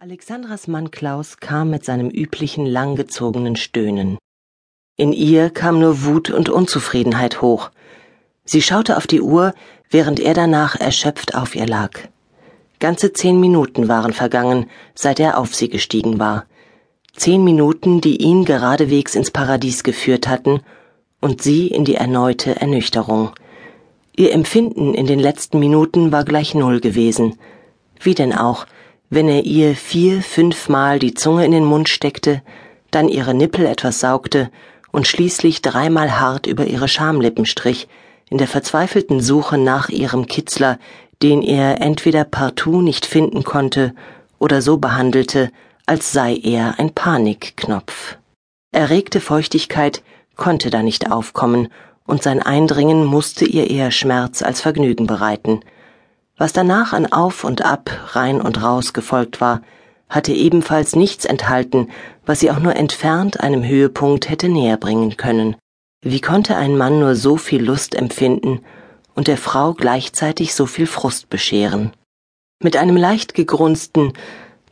Alexandras Mann Klaus kam mit seinem üblichen langgezogenen Stöhnen. In ihr kam nur Wut und Unzufriedenheit hoch. Sie schaute auf die Uhr, während er danach erschöpft auf ihr lag. Ganze zehn Minuten waren vergangen, seit er auf sie gestiegen war. Zehn Minuten, die ihn geradewegs ins Paradies geführt hatten und sie in die erneute Ernüchterung. Ihr Empfinden in den letzten Minuten war gleich null gewesen. Wie denn auch, wenn er ihr vier, fünfmal die Zunge in den Mund steckte, dann ihre Nippel etwas saugte und schließlich dreimal hart über ihre Schamlippen strich, in der verzweifelten Suche nach ihrem Kitzler, den er entweder partout nicht finden konnte oder so behandelte, als sei er ein Panikknopf. Erregte Feuchtigkeit konnte da nicht aufkommen, und sein Eindringen musste ihr eher Schmerz als Vergnügen bereiten. Was danach an Auf und Ab, rein und raus gefolgt war, hatte ebenfalls nichts enthalten, was sie auch nur entfernt einem Höhepunkt hätte näher bringen können. Wie konnte ein Mann nur so viel Lust empfinden und der Frau gleichzeitig so viel Frust bescheren? Mit einem leicht gegrunzten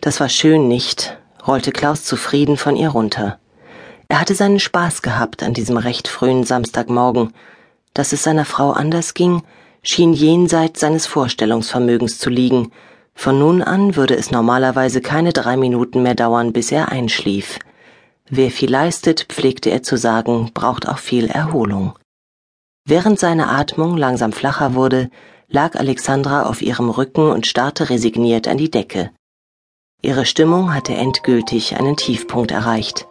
Das war schön nicht, rollte Klaus zufrieden von ihr runter. Er hatte seinen Spaß gehabt an diesem recht frühen Samstagmorgen. Dass es seiner Frau anders ging, schien jenseits seines Vorstellungsvermögens zu liegen. Von nun an würde es normalerweise keine drei Minuten mehr dauern, bis er einschlief. Wer viel leistet, pflegte er zu sagen, braucht auch viel Erholung. Während seine Atmung langsam flacher wurde, lag Alexandra auf ihrem Rücken und starrte resigniert an die Decke. Ihre Stimmung hatte endgültig einen Tiefpunkt erreicht.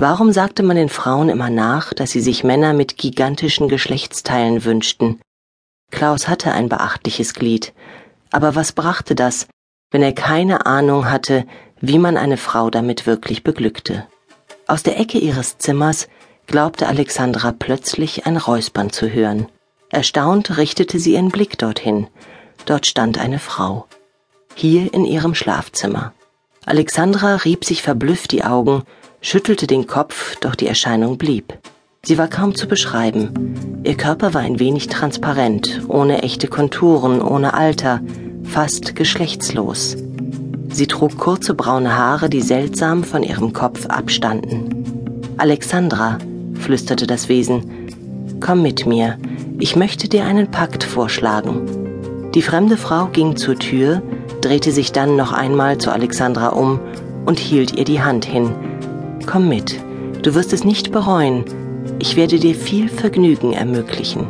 Warum sagte man den Frauen immer nach, dass sie sich Männer mit gigantischen Geschlechtsteilen wünschten? Klaus hatte ein beachtliches Glied, aber was brachte das, wenn er keine Ahnung hatte, wie man eine Frau damit wirklich beglückte? Aus der Ecke ihres Zimmers glaubte Alexandra plötzlich ein Räuspern zu hören. Erstaunt richtete sie ihren Blick dorthin. Dort stand eine Frau. Hier in ihrem Schlafzimmer. Alexandra rieb sich verblüfft die Augen schüttelte den Kopf, doch die Erscheinung blieb. Sie war kaum zu beschreiben. Ihr Körper war ein wenig transparent, ohne echte Konturen, ohne Alter, fast geschlechtslos. Sie trug kurze braune Haare, die seltsam von ihrem Kopf abstanden. Alexandra, flüsterte das Wesen, komm mit mir, ich möchte dir einen Pakt vorschlagen. Die fremde Frau ging zur Tür, drehte sich dann noch einmal zu Alexandra um und hielt ihr die Hand hin, Komm mit, du wirst es nicht bereuen. Ich werde dir viel Vergnügen ermöglichen.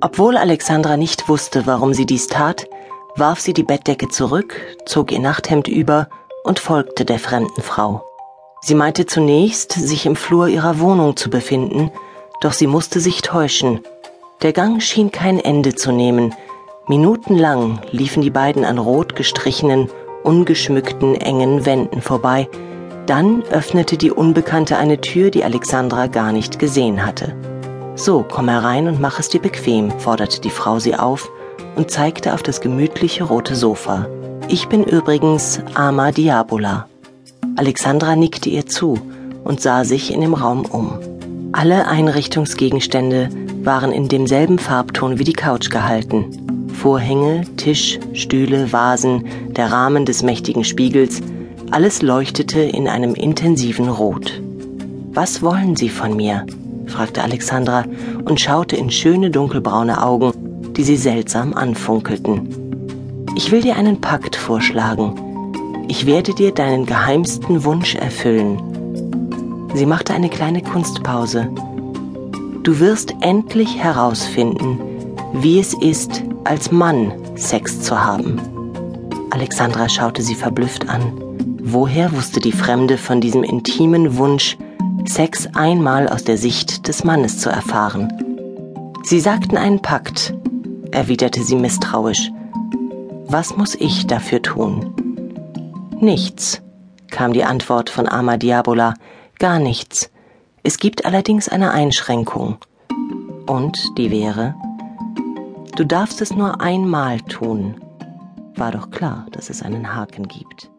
Obwohl Alexandra nicht wusste, warum sie dies tat, warf sie die Bettdecke zurück, zog ihr Nachthemd über und folgte der fremden Frau. Sie meinte zunächst, sich im Flur ihrer Wohnung zu befinden, doch sie musste sich täuschen. Der Gang schien kein Ende zu nehmen. Minutenlang liefen die beiden an rot gestrichenen, ungeschmückten, engen Wänden vorbei. Dann öffnete die Unbekannte eine Tür, die Alexandra gar nicht gesehen hatte. So, komm herein und mach es dir bequem, forderte die Frau sie auf und zeigte auf das gemütliche rote Sofa. Ich bin übrigens Ama Diabola. Alexandra nickte ihr zu und sah sich in dem Raum um. Alle Einrichtungsgegenstände waren in demselben Farbton wie die Couch gehalten. Vorhänge, Tisch, Stühle, Vasen, der Rahmen des mächtigen Spiegels, alles leuchtete in einem intensiven Rot. Was wollen Sie von mir? fragte Alexandra und schaute in schöne dunkelbraune Augen, die sie seltsam anfunkelten. Ich will dir einen Pakt vorschlagen. Ich werde dir deinen geheimsten Wunsch erfüllen. Sie machte eine kleine Kunstpause. Du wirst endlich herausfinden, wie es ist, als Mann Sex zu haben. Alexandra schaute sie verblüfft an. Woher wusste die Fremde von diesem intimen Wunsch, Sex einmal aus der Sicht des Mannes zu erfahren? Sie sagten einen Pakt, erwiderte sie misstrauisch. Was muss ich dafür tun? Nichts, kam die Antwort von Ama Diabola, gar nichts. Es gibt allerdings eine Einschränkung. Und die wäre, Du darfst es nur einmal tun. War doch klar, dass es einen Haken gibt.